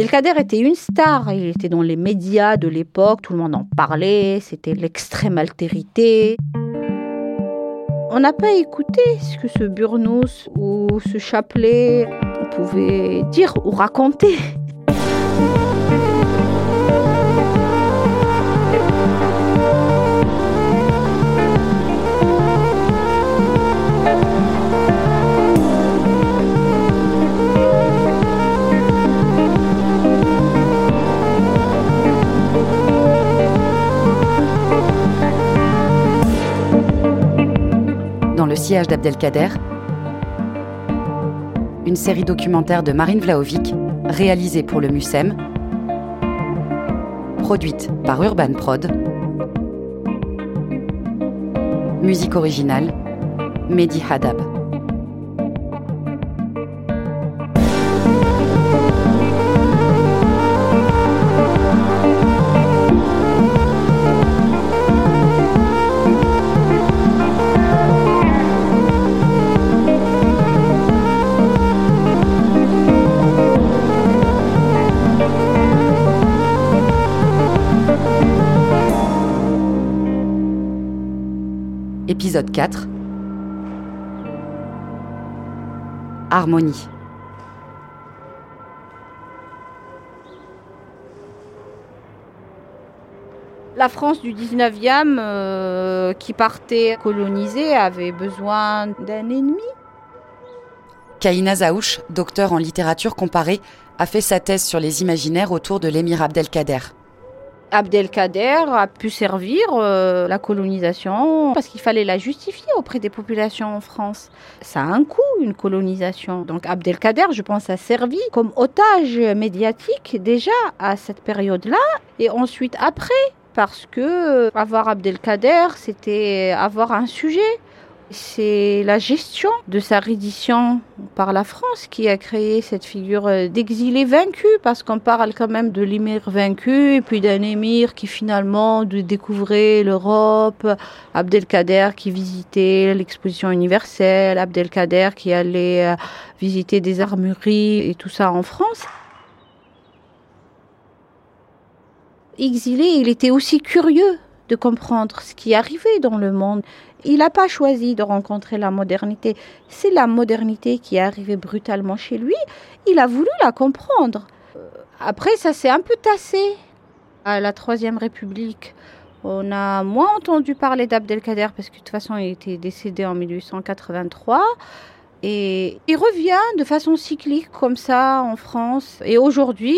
Abdelkader était une star, il était dans les médias de l'époque, tout le monde en parlait, c'était l'extrême altérité. On n'a pas écouté ce que ce Burnos ou ce Chapelet pouvait dire ou raconter. Le sillage d'Abdelkader, une série documentaire de Marine Vlaovic, réalisée pour le MUSEM, produite par Urban Prod, musique originale, Mehdi Hadab. Épisode 4 Harmonie La France du 19e, euh, qui partait coloniser, avait besoin d'un ennemi. Kaina Zaouch, docteur en littérature comparée, a fait sa thèse sur les imaginaires autour de l'émir Abdelkader. Abdelkader a pu servir euh, la colonisation parce qu'il fallait la justifier auprès des populations en France. Ça a un coût, une colonisation. Donc Abdelkader, je pense, a servi comme otage médiatique déjà à cette période-là et ensuite après parce que avoir Abdelkader, c'était avoir un sujet. C'est la gestion de sa reddition par la France qui a créé cette figure d'exilé vaincu, parce qu'on parle quand même de l'émir vaincu, et puis d'un émir qui finalement découvrait l'Europe, Abdelkader qui visitait l'exposition universelle, Abdelkader qui allait euh, visiter des armureries et tout ça en France. Exilé, il était aussi curieux de comprendre ce qui arrivait dans le monde. Il n'a pas choisi de rencontrer la modernité. C'est la modernité qui est arrivée brutalement chez lui. Il a voulu la comprendre. Euh, après, ça s'est un peu tassé. À la Troisième République, on a moins entendu parler d'Abdelkader parce que de toute façon, il était décédé en 1883. Et il revient de façon cyclique comme ça en France. Et aujourd'hui,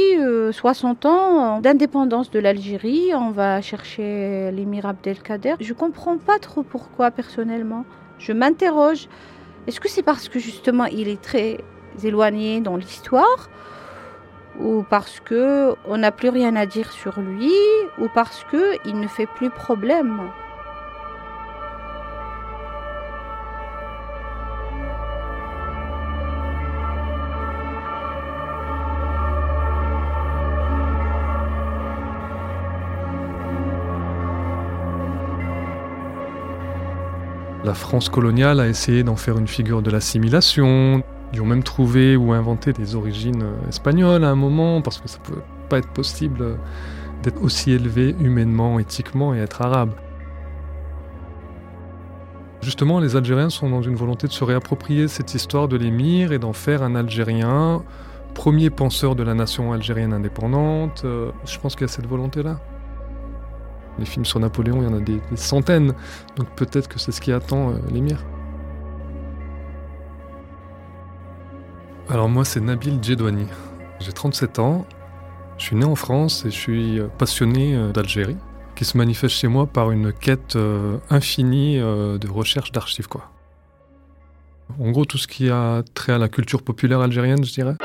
60 euh, ans d'indépendance de l'Algérie, on va chercher l'émir Abdelkader. Je comprends pas trop pourquoi personnellement. Je m'interroge. Est-ce que c'est parce que justement il est très éloigné dans l'histoire? Ou parce que on n'a plus rien à dire sur lui? Ou parce que il ne fait plus problème? La France coloniale a essayé d'en faire une figure de l'assimilation. Ils ont même trouvé ou inventé des origines espagnoles à un moment, parce que ça ne peut pas être possible d'être aussi élevé humainement, éthiquement et être arabe. Justement, les Algériens sont dans une volonté de se réapproprier cette histoire de l'émir et d'en faire un Algérien, premier penseur de la nation algérienne indépendante. Euh, je pense qu'il y a cette volonté-là. Les films sur Napoléon, il y en a des, centaines. Donc peut-être que c'est ce qui attend euh, l'émir. Alors moi, c'est Nabil Djedouani. J'ai 37 ans. Je suis né en France et je suis euh, passionné euh, d'Algérie, qui se manifeste chez moi par une quête infinie de recherche d'archives. Quoi. En gros, tout ce qui a trait à la culture populaire algérienne, je dirais.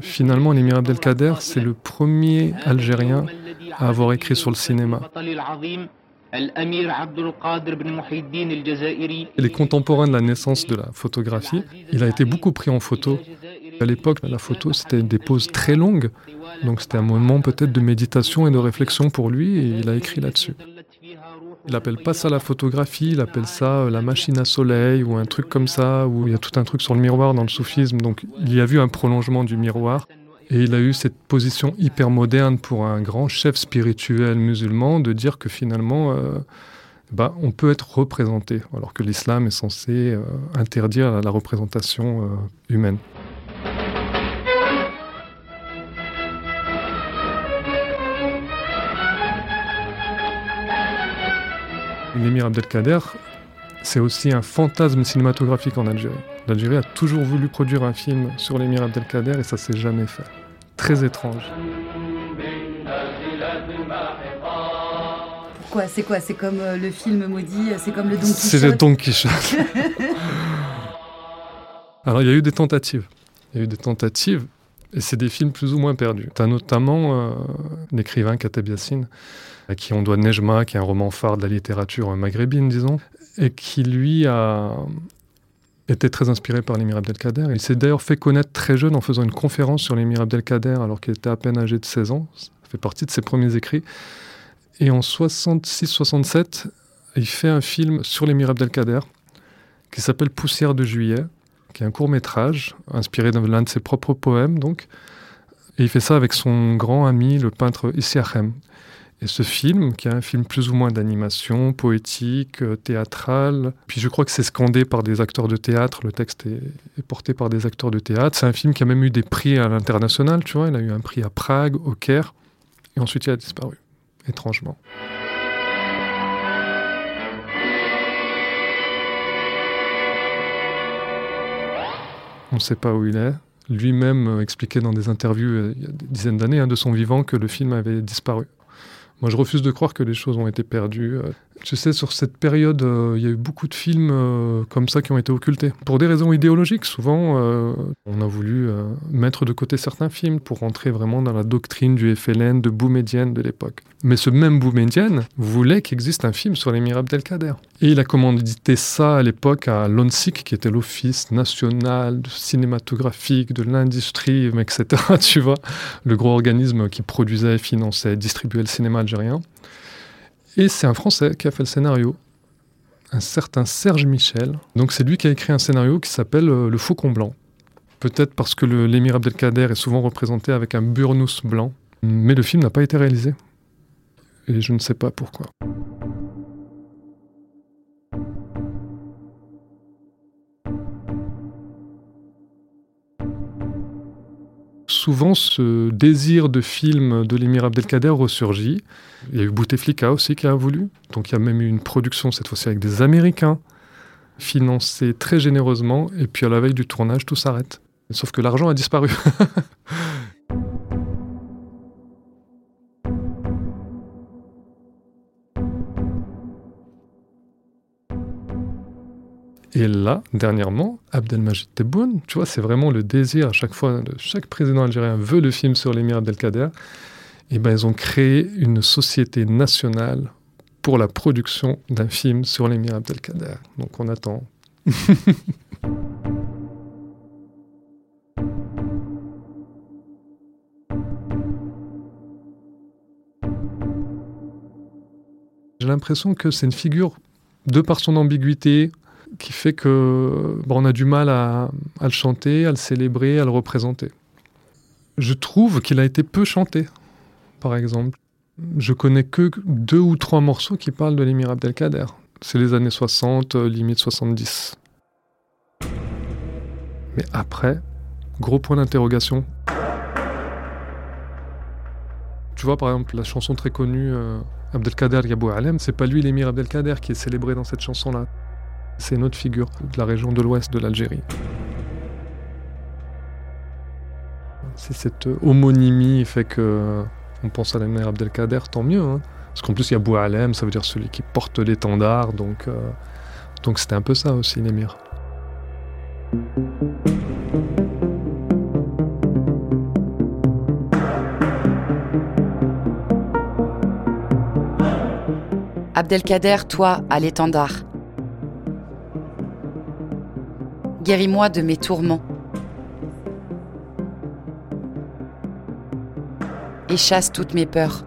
Finalement, l'émir Abdelkader, c'est le premier Algérien à avoir écrit sur le cinéma. Il est contemporain de la naissance de la photographie. Il a été beaucoup pris en photo. À l'époque, la photo, c'était des poses très longues. Donc c'était un moment peut-être de méditation et de réflexion pour lui et il a écrit là-dessus. Il appelle pas ça la photographie, il appelle ça euh, la machine à soleil ou un truc comme ça, où il y a tout un truc sur le miroir dans le soufisme. Donc il y a vu un prolongement du miroir. Et il a eu cette position hyper moderne pour un grand chef spirituel musulman de dire que finalement, euh, bah, on peut être représenté, alors que l'islam est censé euh, interdire la représentation humaine. L'émir Abdelkader, c'est aussi un fantasme cinématographique en Algérie. L'Algérie a toujours voulu produire un film sur l'émir Abdelkader et ça s'est jamais fait. Très étrange. Pourquoi C'est quoi C'est comme euh, le film maudit C'est comme le Don Quichotte C'est le Don Quichotte. Alors il y a eu des tentatives. Il y a eu des tentatives et c'est des films plus ou moins perdus. Tu as notamment euh, l'écrivain Kateb Yassine à qui on doit Nejma, qui est un roman phare de la littérature maghrébine, disons, et qui lui a été très inspiré par l'émir Abdelkader. Il s'est d'ailleurs fait connaître très jeune en faisant une conférence sur l'émir Abdelkader alors qu'il était à peine âgé de 16 ans. Ça fait partie de ses premiers écrits. Et en 66-67, il fait un film sur l'émir Abdelkader qui s'appelle Poussière de juillet, qui est un court métrage inspiré de l'un de ses propres poèmes. Donc. Et il fait ça avec son grand ami, le peintre Issiachem. Et ce film, qui est un film plus ou moins d'animation, poétique, euh, théâtral, puis je crois que c'est scandé par des acteurs de théâtre, le texte est, porté par des acteurs de théâtre. C'est un film qui a même eu des prix à l'international, tu vois, il a eu un prix à Prague, au Caire, et ensuite il a disparu, étrangement. On ne sait pas où il est. Lui-même euh, expliquait dans des interviews euh, il y a des dizaines d'années hein, de son vivant que le film avait disparu. Moi, je refuse de croire que les choses ont été perdues. Euh, tu sais, sur cette période, euh, il y a eu beaucoup de films euh, comme ça qui ont été occultés. Pour des raisons idéologiques, souvent, on a voulu mettre de côté certains films pour rentrer vraiment dans la doctrine du FLN, de Boumedienne de l'époque. Mais ce même Boumedienne voulait qu'il existe un film sur l'émir Abdelkader. Et il a commandité ça à l'époque à l'ONSIC, qui était l'Office national cinématographique de l'industrie, etc. Tu vois, le gros organisme qui produisait, finançait, distribuait le cinéma algérien. Et c'est un Français qui a fait le scénario, un certain Serge Michel. Donc c'est lui qui a écrit un scénario qui s'appelle euh, Le Faucon Blanc. Peut-être parce que l'émir Abdelkader est souvent représenté avec un burnous blanc, mais le film n'a pas été réalisé. Et je ne sais pas pourquoi. Souvent ce désir de film de l'émir Abdelkader ressurgit. Il y a eu Bouteflika aussi qui a voulu. Donc il y a même eu une production cette fois-ci avec des Américains, financée très généreusement. Et puis à la veille du tournage, tout s'arrête. Sauf que l'argent a disparu. Et là, dernièrement, Abdelmajid Tebboune, tu vois, c'est vraiment le désir à chaque fois, chaque président algérien veut le film sur l'émir Abdelkader. Et ben, ils ont créé une société nationale pour la production d'un film sur l'émir Abdelkader. Donc on attend. J'ai l'impression que c'est une figure, de par son ambiguïté, qui fait que on a du mal à, le chanter, à le célébrer, à le représenter. Je trouve qu'il a été peu chanté, par exemple. Je connais que deux ou trois morceaux qui parlent de l'émir Abdelkader. C'est les années 60, limite 70. Mais après, gros point d'interrogation. Tu vois, par exemple, la chanson très connue euh, Abdelkader Yabou Alem, c'est pas lui l'émir Abdelkader qui est célébré dans cette chanson-là. C'est une autre figure de la région de l'ouest de l'Algérie. Si cette homonymie fait que on pense à l'émir Abdelkader, tant mieux. Hein. Parce qu'en plus, il y a Boualem, ça veut dire celui qui porte l'étendard. Donc, euh, donc c'était un peu ça aussi, l'émir. Abdelkader, toi, à l'étendard. guéris-moi de mes tourments. Et chasse toutes mes peurs.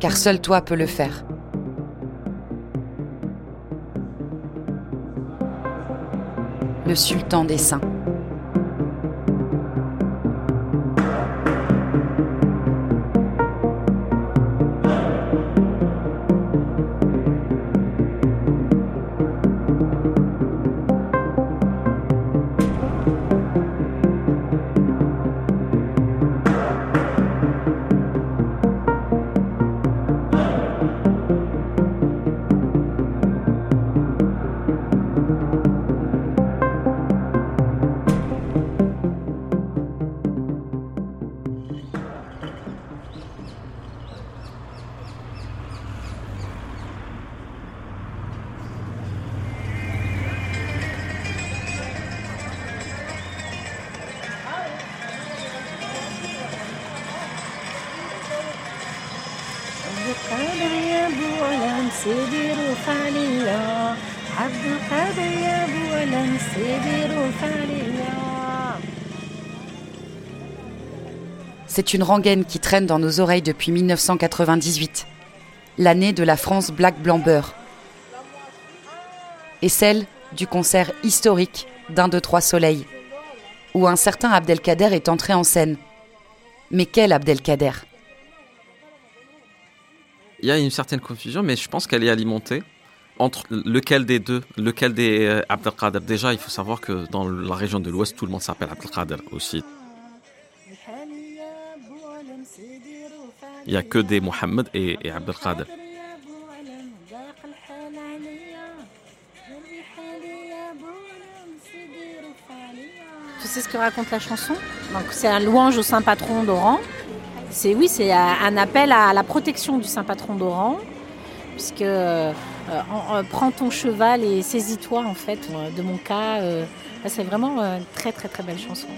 Car seul toi peux le faire. Le sultan des saints. C'est une rengaine qui traîne dans nos oreilles depuis 1998, l'année de la France Black Blanc Beurre, et celle du concert historique d'un de trois soleils, où un certain Abdelkader est entré en scène. Mais quel Abdelkader? Il y a une certaine confusion, mais je pense qu'elle est alimentée entre lequel des deux, lequel des euh, Abdelkader. Déjà, il faut savoir que dans la région de l'Ouest, tout le monde s'appelle Abdelkader aussi. Il n'y a que des Mohammed et, et Abdelkader. Tu sais ce que raconte la chanson? C'est un louange au saint patron d'Oran. C'est oui, c'est un appel à la protection du saint patron d'Oran, puisque euh, prends ton cheval et saisis-toi en fait de mon cas. Euh, c'est vraiment une très très très belle chanson.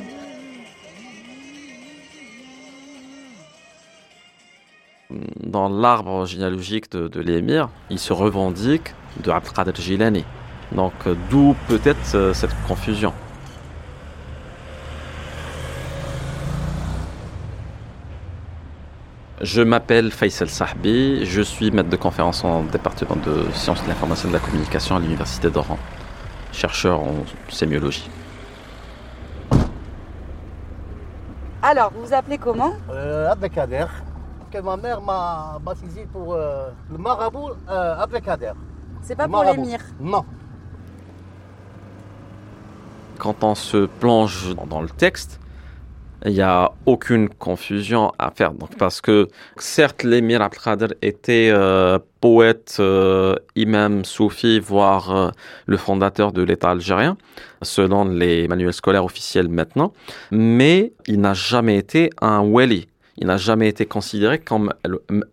Dans l'arbre généalogique de, de l'émir, il se revendique de Abdelkader Jilani. Donc d'où peut-être cette confusion. Je m'appelle Faisal Sahbi, je suis maître de conférence en département de sciences de l'information et de la communication à l'université d'Oran, chercheur en sémiologie. Alors, vous vous appelez comment? Euh, Abdelkader. Que ma mère m'a baptisé pour euh, le marabout euh, Abdelkader. C'est pas Le pour l'émir. Non. Quand on se plonge dans le texte, il n'y a aucune confusion à faire. Donc, parce que certes, l'émir Abdelkader était euh, poète, euh, imam soufi, voire euh, le fondateur de l'État algérien, selon les manuels scolaires officiels maintenant, mais il n'a jamais été un wali. Il n'a jamais été considéré comme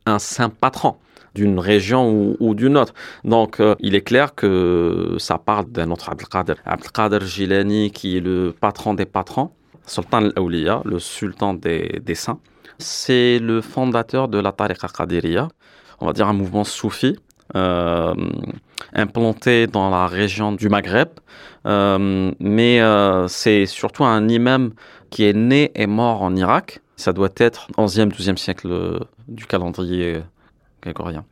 un saint patron d'une région ou, d'une autre. Donc, euh, il est clair que ça parle d'un autre Abdelkader. Abdelkader Jilani, qui est le patron des patrons, Sultan al-Awliya, le sultan des, saints. C'est le fondateur de la tariqa on va dire un mouvement soufi, euh, implanté dans la région du Maghreb. Euh, mais c'est surtout un imam qui est né et mort en Irak. Ça doit être 11e, 12e siècle euh, du calendrier grégorien.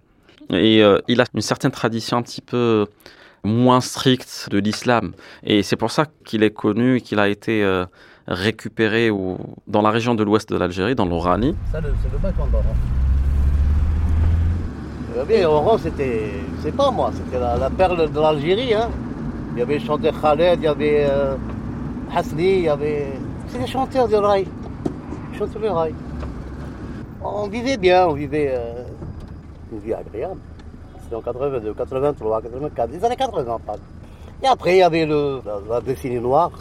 Et euh, il a une certaine tradition un petit peu moins stricte de l'islam. Et c'est pour ça qu'il est connu et qu'il a été euh, récupéré au- dans la région de l'ouest de l'Algérie, dans l'Oranie. Ça, c'est le bac en d'Oran. Vous savez, Oran, c'était, c'est pas moi, c'était la, la perle de l'Algérie. Hein. Il y avait le chanteur Khaled, il y avait euh, Hasni, il y avait. C'est des chanteurs de rail. Chantaient le rail. On vivait bien, on vivait euh, une vie agréable. C'était en 82, 83, 84, les années 80, pas. Et après, il y avait le, la, la décennie noire.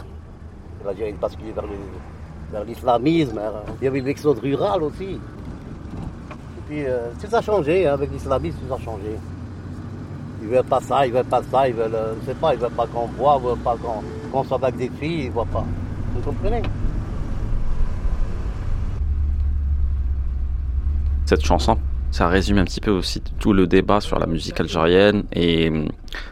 L'Algérie basculée vers l'islamisme. hein. Il y avait l'exode rural aussi. Et puis, euh, tout a changé, hein, avec l'islamisme, tout a changé. Ils veulent pas ça, ils veulent pas ça, ils veulent, euh, je sais pas, ils veulent pas qu'on voit, ils veulent pas qu'on qu'on soit avec des filles, ils voient pas. Vous comprenez? Cette chanson, Ça résume un petit peu aussi tout le débat sur la musique algérienne et hum,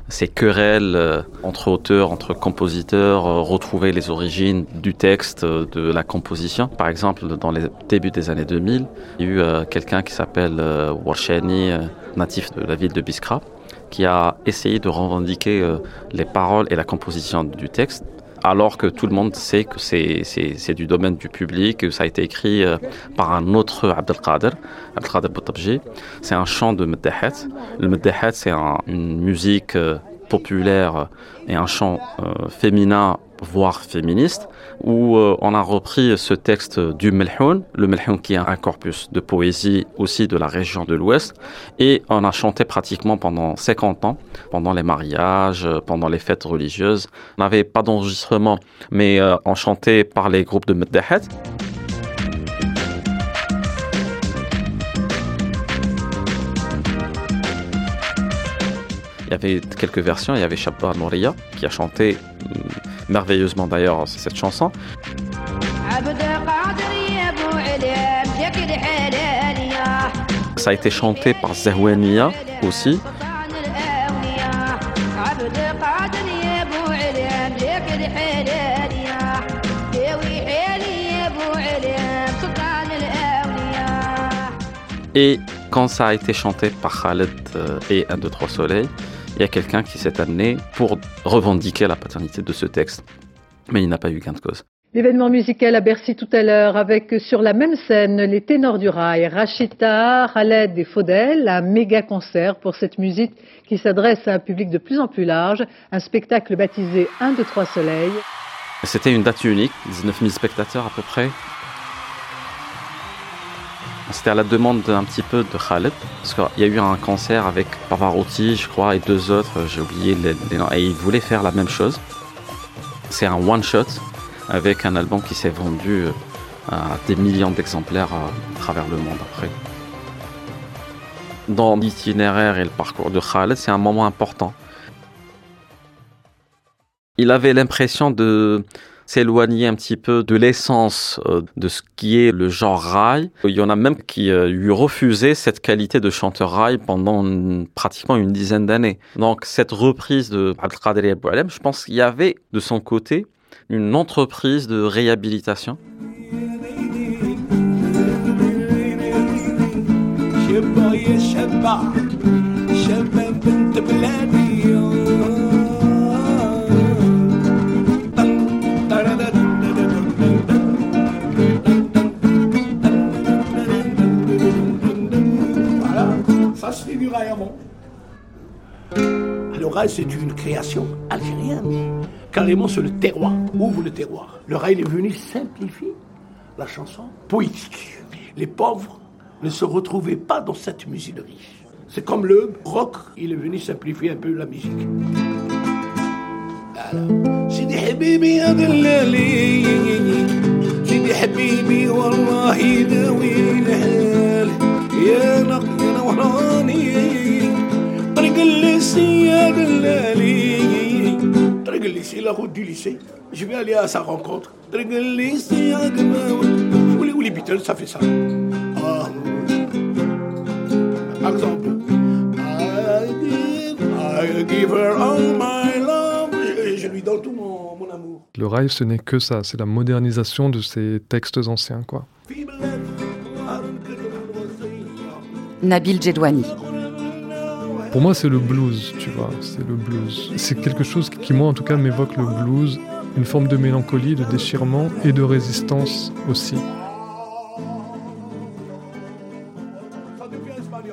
ces querelles euh, entre auteurs, entre compositeurs, euh, retrouver les origines du texte, euh, de la composition. Par exemple, dans les débuts des années 2000, il y a eu quelqu'un qui s'appelle Warshani, natif de la ville de Biskra, qui a essayé de revendiquer les paroles et la composition du texte alors que tout le monde sait que c'est du domaine du public, que ça a été écrit euh, par un autre Abdelkader, Abdelkader Boutabji. C'est un chant de Meddahet. Le Meddahet, c'est une musique euh, populaire et un chant euh, féminin voire féministe, où euh, on a repris ce texte du Melhoun, le Melhoun qui est un corpus de poésie aussi de la région de l'Ouest, et on a chanté pratiquement pendant 50 ans, pendant les mariages, pendant les fêtes religieuses. On n'avait pas d'enregistrement, mais euh, on chantait par les groupes de Meddahet. Il y avait quelques versions, il y avait Shabba Nouria qui a chanté merveilleusement d'ailleurs cette chanson. Ça a été chanté par Zahouania aussi. Et quand ça a été chanté par Khaled euh, et Un, deux, trois soleils, il y a quelqu'un qui s'est amené pour revendiquer la paternité de ce texte. Mais il n'a pas eu gain de cause. L'événement musical à Bercy tout à l'heure avec sur la même scène les ténors du rail, Rachita, Khaled et Faudel, un méga concert pour cette musique qui s'adresse à un public de plus en plus large, un spectacle baptisé 1, 2, 3 soleils. C'était une date unique, 19 000 spectateurs à peu près, c'était à la demande un petit peu de Khaled, parce qu'il y a eu un concert avec Pavarotti, je crois, et deux autres, j'ai oublié les, noms, et ils voulaient faire la même chose. C'est un one-shot avec un album qui s'est vendu euh, à des millions d'exemplaires à travers le monde après. Dans l'itinéraire et le parcours de Khaled, c'est un moment important. Il avait l'impression de s'éloigner un petit peu de l'essence euh, de ce qui est le genre rail. Il y en a même qui euh, lui refusaient cette qualité de chanteur rail pendant pratiquement une dizaine d'années. Donc cette reprise de Abdelkader Boualem, je pense qu'il y avait de son côté une entreprise de réhabilitation. C'est une création algérienne. Carrément, c'est le terroir. Ouvre le terroir. Le rail est venu simplifier la chanson poétique. Les pauvres ne se retrouvaient pas dans cette musique C'est comme le rock, il est venu simplifier un peu la musique. Lycée, la route du lycée. Je vais aller à sa rencontre. Où les Beatles, ça fait ça. Ah. Exemple. I give her all my love. Je, lui donne tout mon, mon amour. Le rail, ce n'est que ça. C'est la modernisation de ces textes anciens, quoi. Nabil Djedouani. Pour moi, c'est le blues, tu vois, c'est le blues. C'est quelque chose qui, moi, en tout cas, m'évoque le blues, une forme de mélancolie, de déchirement et de résistance aussi.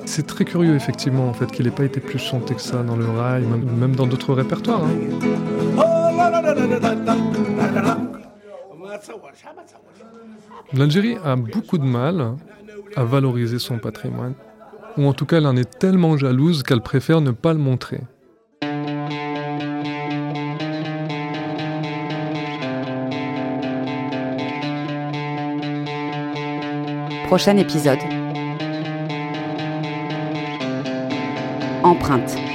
C'est très curieux, effectivement, en fait, qu'il n'ait pas été plus chanté que ça dans le rail, même, dans d'autres répertoires. Hein. L'Algérie a beaucoup de mal à valoriser son patrimoine ou en tout cas elle en est tellement jalouse qu'elle préfère ne pas le montrer. Prochain épisode. Empreinte.